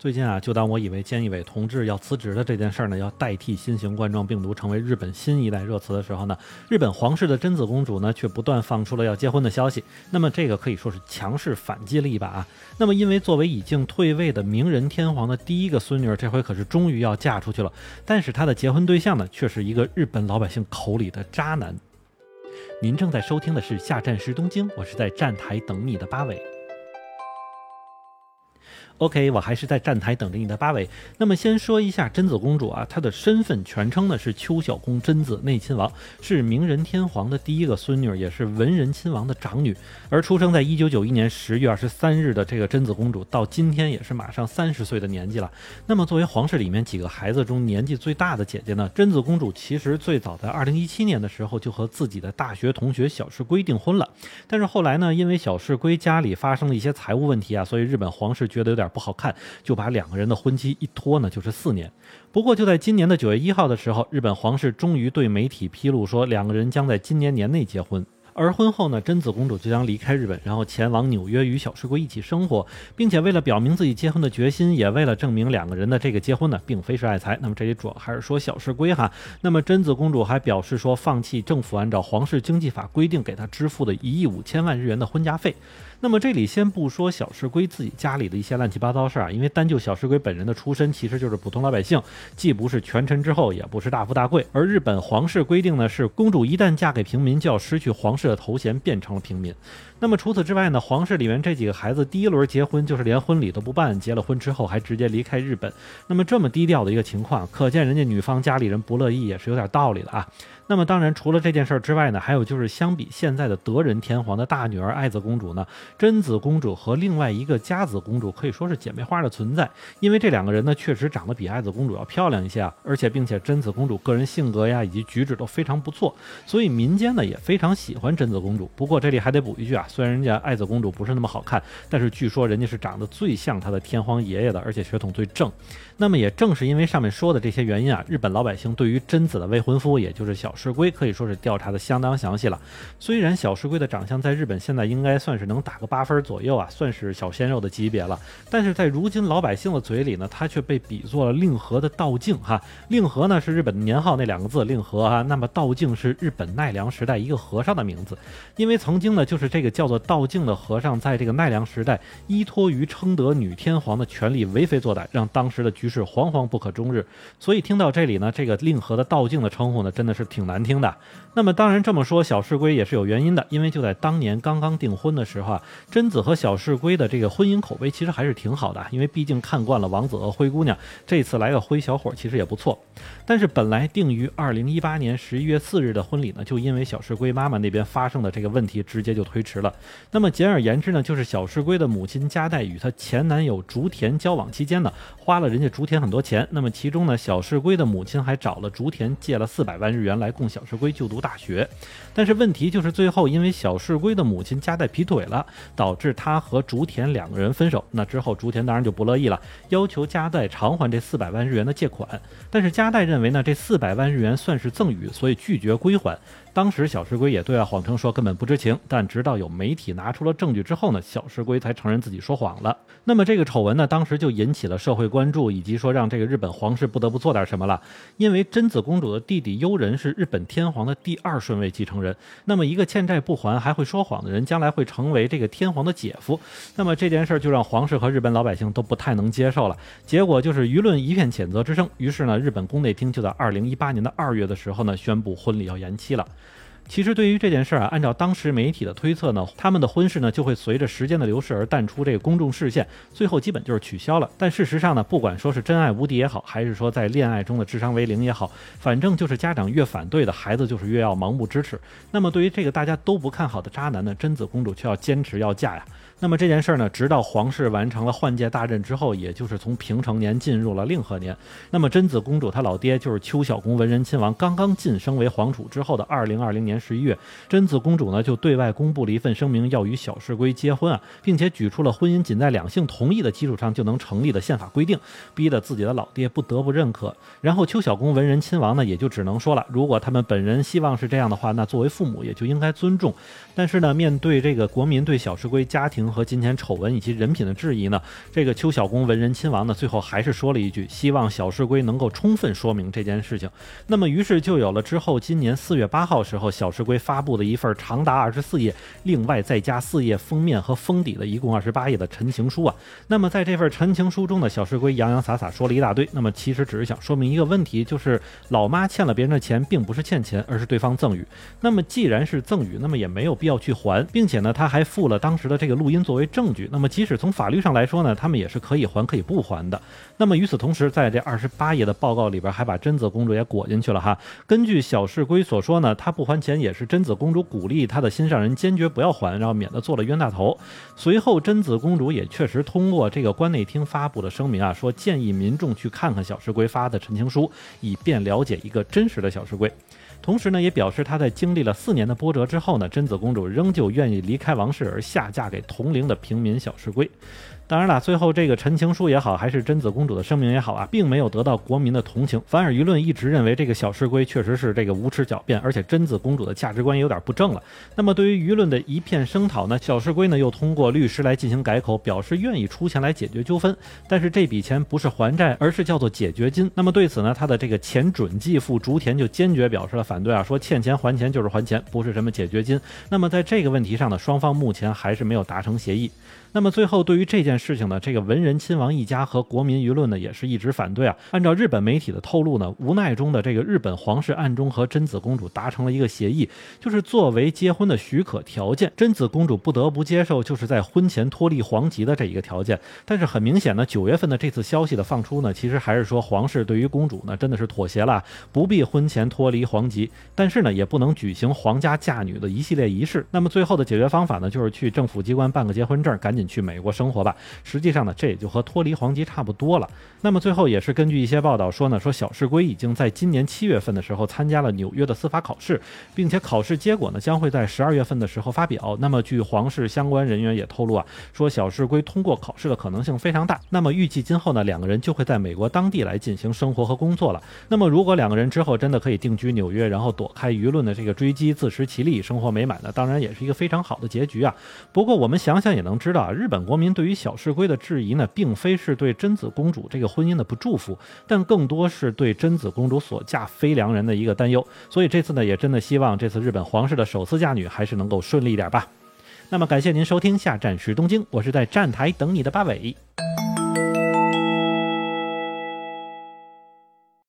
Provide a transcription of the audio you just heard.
最近啊，就当我以为菅义伟同志要辞职的这件事儿呢，要代替新型冠状病毒成为日本新一代热词的时候呢，日本皇室的贞子公主呢，却不断放出了要结婚的消息。那么这个可以说是强势反击了一把啊。那么因为作为已经退位的明仁天皇的第一个孙女，这回可是终于要嫁出去了。但是她的结婚对象呢，却是一个日本老百姓口里的渣男。您正在收听的是下站是东京，我是在站台等你的八尾。OK，我还是在站台等着你的八尾。那么先说一下贞子公主啊，她的身份全称呢是秋小宫贞子内亲王，是明仁天皇的第一个孙女，也是文仁亲王的长女。而出生在一九九一年十月二十三日的这个贞子公主，到今天也是马上三十岁的年纪了。那么作为皇室里面几个孩子中年纪最大的姐姐呢，贞子公主其实最早在二零一七年的时候就和自己的大学同学小室圭订婚了。但是后来呢，因为小室圭家里发生了一些财务问题啊，所以日本皇室觉得有点。不好看，就把两个人的婚期一拖呢，就是四年。不过就在今年的九月一号的时候，日本皇室终于对媒体披露说，两个人将在今年年内结婚。而婚后呢，贞子公主就将离开日本，然后前往纽约与小室圭一起生活，并且为了表明自己结婚的决心，也为了证明两个人的这个结婚呢，并非是爱财。那么这里主要还是说小室圭哈。那么贞子公主还表示说，放弃政府按照皇室经济法规定给她支付的一亿五千万日元的婚嫁费。那么这里先不说小石龟自己家里的一些乱七八糟事儿啊，因为单就小石龟本人的出身，其实就是普通老百姓，既不是权臣之后，也不是大富大贵。而日本皇室规定呢，是公主一旦嫁给平民，就要失去皇室的头衔，变成了平民。那么除此之外呢，皇室里面这几个孩子第一轮结婚就是连婚礼都不办，结了婚之后还直接离开日本。那么这么低调的一个情况，可见人家女方家里人不乐意也是有点道理的啊。那么当然，除了这件事之外呢，还有就是相比现在的德仁天皇的大女儿爱子公主呢，贞子公主和另外一个佳子公主可以说是姐妹花的存在，因为这两个人呢确实长得比爱子公主要漂亮一些啊，而且并且贞子公主个人性格呀以及举止都非常不错，所以民间呢也非常喜欢贞子公主。不过这里还得补一句啊，虽然人家爱子公主不是那么好看，但是据说人家是长得最像她的天皇爷爷的，而且血统最正。那么也正是因为上面说的这些原因啊，日本老百姓对于贞子的未婚夫，也就是小石龟，可以说是调查的相当详细了。虽然小石龟的长相在日本现在应该算是能打个八分左右啊，算是小鲜肉的级别了，但是在如今老百姓的嘴里呢，他却被比作了令和的道静哈。令和呢是日本的年号那两个字令和啊，那么道静是日本奈良时代一个和尚的名字，因为曾经呢就是这个叫做道静的和尚，在这个奈良时代依托于称得女天皇的权力为非作歹，让当时的局。势惶惶不可终日，所以听到这里呢，这个令和的道静的称呼呢，真的是挺难听的。那么当然这么说，小世龟也是有原因的，因为就在当年刚刚订婚的时候啊，贞子和小世龟的这个婚姻口碑其实还是挺好的，因为毕竟看惯了王子和灰姑娘，这次来个灰小伙其实也不错。但是本来定于二零一八年十一月四日的婚礼呢，就因为小世龟妈妈那边发生的这个问题，直接就推迟了。那么简而言之呢，就是小世龟的母亲加代与她前男友竹田交往期间呢，花了人家竹。田很多钱，那么其中呢，小世龟的母亲还找了竹田借了四百万日元来供小世龟就读大学。但是问题就是最后因为小世龟的母亲加代劈腿了，导致他和竹田两个人分手。那之后竹田当然就不乐意了，要求加代偿还这四百万日元的借款。但是加代认为呢，这四百万日元算是赠与，所以拒绝归还。当时小石龟也对外谎称说根本不知情，但直到有媒体拿出了证据之后呢，小石龟才承认自己说谎了。那么这个丑闻呢，当时就引起了社会关注，以及说让这个日本皇室不得不做点什么了。因为贞子公主的弟弟悠仁是日本天皇的第二顺位继承人，那么一个欠债不还还会说谎的人，将来会成为这个天皇的姐夫。那么这件事儿就让皇室和日本老百姓都不太能接受了。结果就是舆论一片谴责之声。于是呢，日本宫内厅就在二零一八年的二月的时候呢，宣布婚礼要延期了。其实对于这件事儿啊，按照当时媒体的推测呢，他们的婚事呢就会随着时间的流逝而淡出这个公众视线，最后基本就是取消了。但事实上呢，不管说是真爱无敌也好，还是说在恋爱中的智商为零也好，反正就是家长越反对的孩子就是越要盲目支持。那么对于这个大家都不看好的渣男呢，贞子公主却要坚持要嫁呀。那么这件事儿呢，直到皇室完成了换届大任之后，也就是从平成年进入了令和年。那么贞子公主她老爹就是秋小宫文仁亲王，刚刚晋升为皇储之后的二零二零年。十一月，贞子公主呢就对外公布了一份声明，要与小世归结婚啊，并且举出了婚姻仅在两性同意的基础上就能成立的宪法规定，逼得自己的老爹不得不认可。然后邱小公文人亲王呢，也就只能说了，如果他们本人希望是这样的话，那作为父母也就应该尊重。但是呢，面对这个国民对小世归家庭和金钱丑闻以及人品的质疑呢，这个邱小公文人亲王呢，最后还是说了一句，希望小世归能够充分说明这件事情。那么，于是就有了之后今年四月八号时候，小世归发布的一份长达二十四页，另外再加四页封面和封底的一共二十八页的陈情书啊。那么在这份陈情书中呢，小世归洋洋洒洒说了一大堆。那么其实只是想说明一个问题，就是老妈欠了别人的钱，并不是欠钱，而是对方赠与。那么既然是赠与，那么也没有必要去还，并且呢，他还附了当时的这个录音作为证据。那么即使从法律上来说呢，他们也是可以还可以不还的。那么与此同时，在这二十八页的报告里边，还把贞子公主也裹进去了哈。根据小世归所说呢，他不还钱也是贞子公主鼓励她的心上人坚决不要还，然后免得做了冤大头。随后贞子公主也确实通过这个关内厅发布的声明啊，说建议民众去看看小世归发的陈情书，以便了解一个真实的小世归。同时呢，也表示她在经历了四年的波折之后呢，贞子公主仍旧愿意离开王室而下嫁给同龄的平民小世归。当然了，最后这个陈情书也好，还是贞子公主的声明也好啊，并没有得到国民的同情，反而舆论一直认为这个小世归确实是这个无耻狡辩，而且贞子公主的价值观有点不正了。那么对于舆论的一片声讨呢，小世归呢又通过律师来进行改口，表示愿意出钱来解决纠纷，但是这笔钱不是还债，而是叫做解决金。那么对此呢，他的这个前准继父竹田就坚决表示了反对啊，说欠钱还钱就是还钱，不是什么解决金。那么在这个问题上呢，双方目前还是没有达成协议。那么最后，对于这件事情呢，这个文人亲王一家和国民舆论呢，也是一直反对啊。按照日本媒体的透露呢，无奈中的这个日本皇室暗中和贞子公主达成了一个协议，就是作为结婚的许可条件，贞子公主不得不接受，就是在婚前脱离皇籍的这一个条件。但是很明显呢，九月份的这次消息的放出呢，其实还是说皇室对于公主呢，真的是妥协了，不必婚前脱离皇籍，但是呢，也不能举行皇家嫁女的一系列仪式。那么最后的解决方法呢，就是去政府机关办个结婚证，赶紧。去美国生活吧。实际上呢，这也就和脱离皇籍差不多了。那么最后也是根据一些报道说呢，说小世归已经在今年七月份的时候参加了纽约的司法考试，并且考试结果呢将会在十二月份的时候发表。那么据皇室相关人员也透露啊，说小世归通过考试的可能性非常大。那么预计今后呢，两个人就会在美国当地来进行生活和工作了。那么如果两个人之后真的可以定居纽约，然后躲开舆论的这个追击，自食其力，生活美满呢，当然也是一个非常好的结局啊。不过我们想想也能知道。日本国民对于小世归的质疑呢，并非是对贞子公主这个婚姻的不祝福，但更多是对贞子公主所嫁非良人的一个担忧。所以这次呢，也真的希望这次日本皇室的首次嫁女还是能够顺利一点吧。那么感谢您收听，下站时东京，我是在站台等你的八尾。